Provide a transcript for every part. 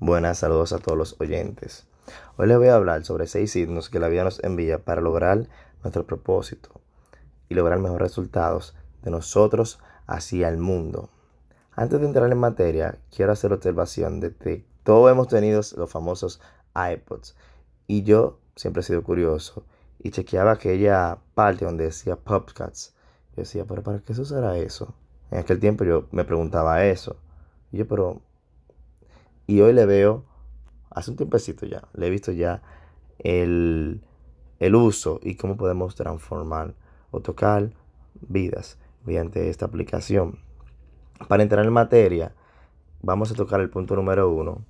Buenas, saludos a todos los oyentes. Hoy les voy a hablar sobre seis signos que la vida nos envía para lograr nuestro propósito y lograr mejores resultados de nosotros hacia el mundo. Antes de entrar en materia, quiero hacer observación de que todos hemos tenido los famosos iPods y yo siempre he sido curioso y chequeaba aquella parte donde decía Popcats. Yo decía, pero ¿para qué se usará eso? En aquel tiempo yo me preguntaba eso. Y yo, pero y hoy le veo, hace un tiempecito ya, le he visto ya el, el uso y cómo podemos transformar o tocar vidas mediante esta aplicación. Para entrar en materia, vamos a tocar el punto número uno,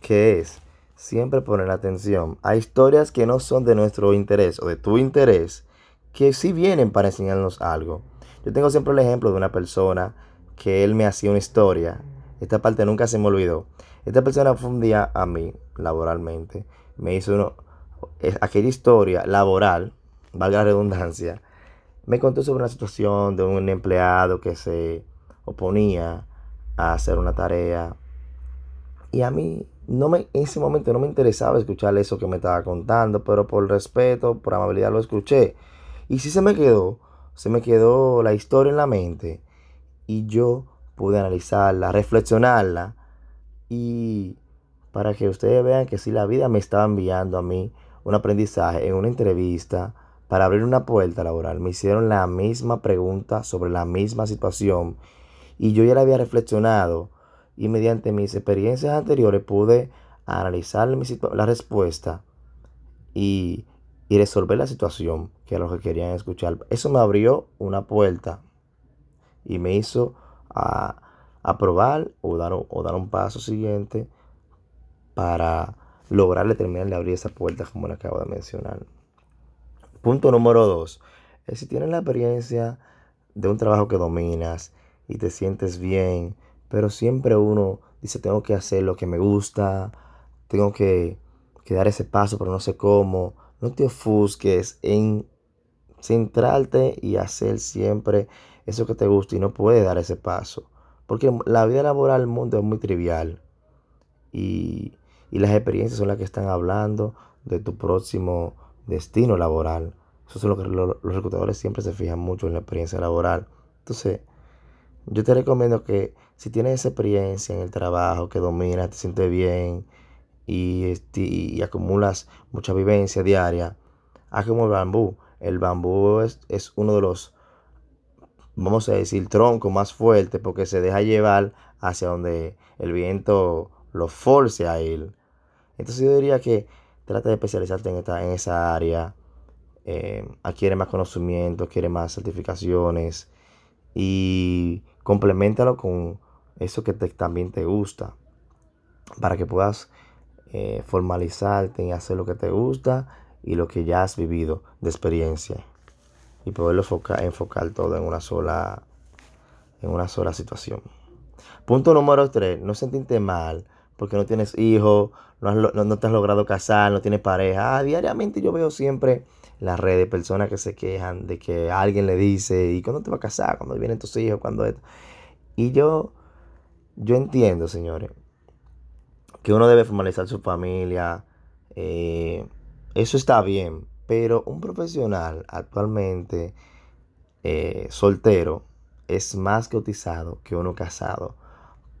que es siempre poner atención a historias que no son de nuestro interés o de tu interés, que sí vienen para enseñarnos algo. Yo tengo siempre el ejemplo de una persona que él me hacía una historia. Esta parte nunca se me olvidó. Esta persona fue un día a mí, laboralmente, me hizo uno, aquella historia laboral, valga la redundancia, me contó sobre una situación de un empleado que se oponía a hacer una tarea. Y a mí no me, en ese momento no me interesaba escuchar eso que me estaba contando, pero por respeto, por amabilidad lo escuché. Y sí se me quedó, se me quedó la historia en la mente y yo pude analizarla, reflexionarla y para que ustedes vean que si la vida me estaba enviando a mí un aprendizaje en una entrevista para abrir una puerta laboral, me hicieron la misma pregunta sobre la misma situación y yo ya la había reflexionado y mediante mis experiencias anteriores pude analizar la respuesta y, y resolver la situación, que era lo que querían escuchar. Eso me abrió una puerta y me hizo a aprobar o dar, o dar un paso siguiente para lograr terminar de abrir esa puerta como le acabo de mencionar. Punto número dos. Es si tienes la experiencia de un trabajo que dominas y te sientes bien, pero siempre uno dice tengo que hacer lo que me gusta, tengo que, que dar ese paso, pero no sé cómo. No te ofusques en centrarte y hacer siempre eso que te gusta y no puedes dar ese paso. Porque la vida laboral del mundo es muy trivial. Y, las experiencias son las que están hablando de tu próximo destino laboral. Eso es lo que los, reclutadores siempre se fijan mucho en la experiencia laboral. Entonces, yo te recomiendo que si tienes esa experiencia en el trabajo, que dominas, te sientes bien y, este, y, acumulas mucha vivencia diaria, haz como el bambú. El bambú es, es uno de los vamos a decir, tronco más fuerte porque se deja llevar hacia donde el viento lo force a ir. Entonces yo diría que trata de especializarte en, esta, en esa área, eh, adquiere más conocimiento, adquiere más certificaciones y complementalo con eso que también te gusta para que puedas eh, formalizarte y hacer lo que te gusta y lo que ya has vivido de experiencia y poderlo enfocar, todo en una sola en una sola situación. Punto número 3, no sentirte mal porque no tienes hijos, no, te has logrado casar, no tienes pareja. Ah, diariamente yo veo siempre las redes personas que se quejan de que alguien le dice, ¿y cuándo te vas a casar? ¿Cuándo vienen tus hijos? ¿Cuándo esto? Y yo, yo entiendo, señores, que uno debe formalizar su familia. Eh, eso está bien, pero un profesional actualmente eh, soltero es más cotizado que uno casado.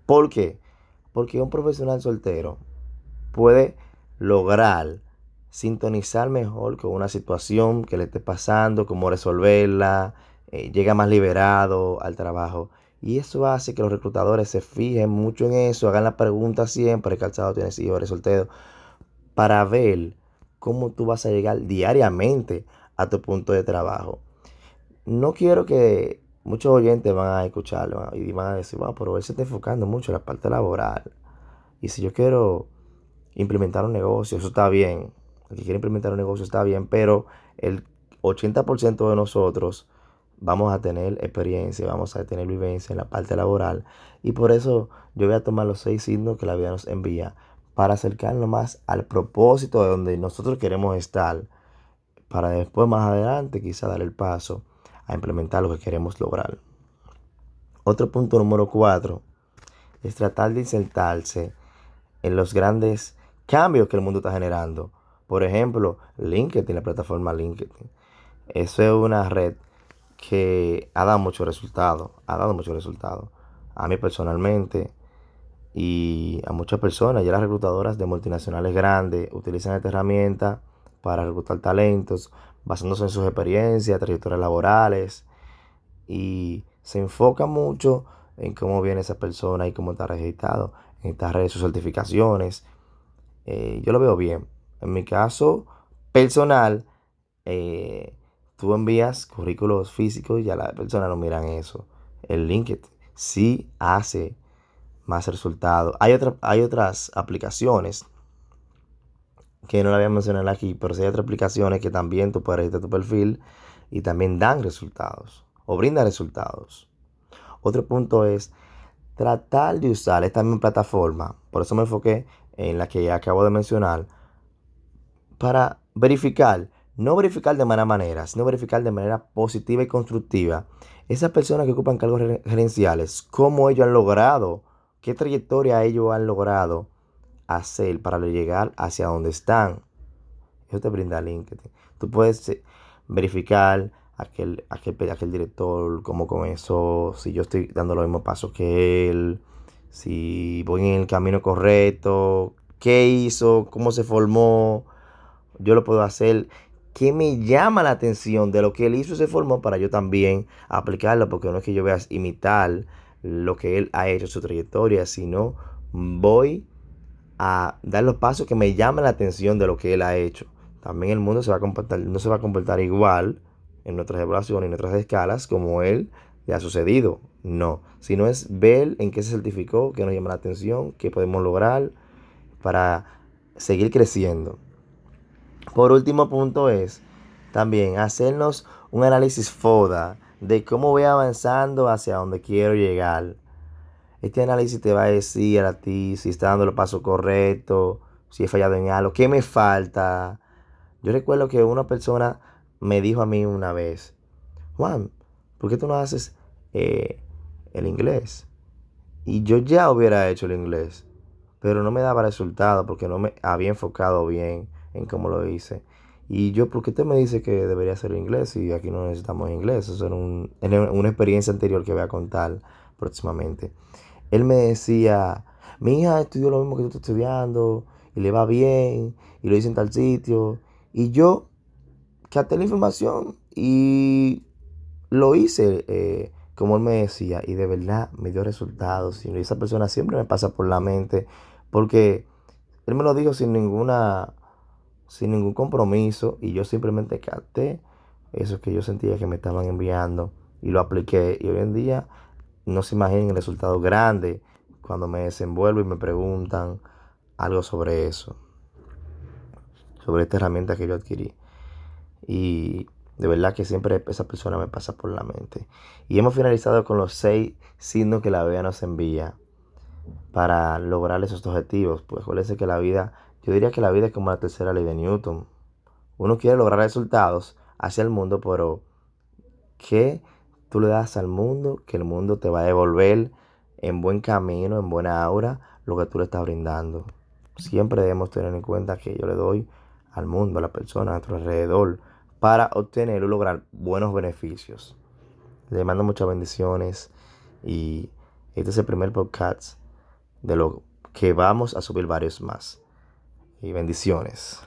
¿Por qué? Porque un profesional soltero puede lograr sintonizar mejor con una situación que le esté pasando, cómo resolverla, eh, llega más liberado al trabajo. Y eso hace que los reclutadores se fijen mucho en eso, hagan la pregunta siempre, calzado tienes hijos, eres soltero, para ver cómo tú vas a llegar diariamente a tu punto de trabajo. No quiero que muchos oyentes van a escucharlo y van a decir, wow, pero él se está enfocando mucho en la parte laboral. Y si yo quiero implementar un negocio, eso está bien. El que quiere implementar un negocio está bien, pero el 80% de nosotros vamos a tener experiencia, vamos a tener vivencia en la parte laboral. Y por eso yo voy a tomar los seis signos que la vida nos envía para acercarnos más al propósito de donde nosotros queremos estar, para después más adelante quizá dar el paso a implementar lo que queremos lograr. Otro punto número cuatro es tratar de insertarse en los grandes cambios que el mundo está generando. Por ejemplo, LinkedIn, la plataforma LinkedIn. Eso es una red que ha dado muchos resultados, ha dado muchos resultados. A mí personalmente y a muchas personas, ya las reclutadoras de multinacionales grandes utilizan esta herramienta para reclutar talentos basándose en sus experiencias, trayectorias laborales y se enfoca mucho en cómo viene esa persona y cómo está registrado en estas redes, sus certificaciones. Eh, yo lo veo bien. En mi caso personal, eh, tú envías currículos físicos y ya la persona no miran eso. El LinkedIn sí hace más resultados. Hay, hay otras aplicaciones que no la voy a mencionar aquí, pero sí hay otras aplicaciones que también tú puedes registrar tu perfil y también dan resultados o brindan resultados. Otro punto es tratar de usar esta misma plataforma, por eso me enfoqué en la que acabo de mencionar, para verificar, no verificar de mala manera, sino verificar de manera positiva y constructiva esas personas que ocupan cargos gerenciales, cómo ellos han logrado, qué trayectoria ellos han logrado hacer para llegar hacia donde están. Eso te brinda LinkedIn. Tú puedes eh, verificar aquel, aquel, aquel director, cómo comenzó, si yo estoy dando los mismos pasos que él, si voy en el camino correcto, qué hizo, cómo se formó, yo lo puedo hacer. ¿Qué me llama la atención de lo que él hizo y se formó para yo también aplicarlo? Porque no es que yo vea imitar lo que él ha hecho, su trayectoria, sino voy a dar los pasos que me llaman la atención de lo que él ha hecho. También el mundo se va a comportar, no se va a comportar igual en nuestras evaluaciones, en nuestras escalas, como él le ha sucedido. No, sino es ver en qué se certificó, qué nos llama la atención, qué podemos lograr para seguir creciendo. Por último punto es también hacernos un análisis FODA de cómo voy avanzando hacia donde quiero llegar. Este análisis te va a decir a ti si está dando el paso correcto, si he fallado en algo, qué me falta. Yo recuerdo que una persona me dijo a mí una vez, Juan, ¿por qué tú no haces eh, el inglés? Y yo ya hubiera hecho el inglés, pero no me daba resultado porque no me había enfocado bien en cómo lo hice. Y yo, ¿por qué usted me dice que debería hacer inglés y aquí no necesitamos inglés? Eso era una experiencia anterior que voy a contar próximamente. Él me decía, mi hija estudió lo mismo que tú estás estudiando y le va bien y lo hice en tal sitio. Y yo capté la información y lo hice eh, como él me decía y de verdad me dio resultados. Y esa persona siempre me pasa por la mente porque él me lo dijo sin ninguna sin ningún compromiso y yo simplemente capté eso que yo sentía que me estaban enviando y lo apliqué y hoy en día no se imaginen el resultado grande cuando me desenvuelvo y me preguntan algo sobre eso, sobre esta herramienta que yo adquirí. Y de verdad que siempre esa persona me pasa por la mente. Y hemos finalizado con los seis signos que la vida nos envía para lograr esos objetivos. Pues acuérdense que la vida yo diría que la vida es como la tercera ley de Newton. Uno quiere lograr resultados hacia el mundo, pero ¿qué tú le das al mundo? Que el mundo te va a devolver en buen camino, en buena aura, lo que tú le estás brindando. Siempre debemos tener en cuenta que yo le doy al mundo, a la persona a nuestro alrededor, para obtener o lograr buenos beneficios. Le mando muchas bendiciones y este es el primer podcast de lo que vamos a subir varios más y bendiciones.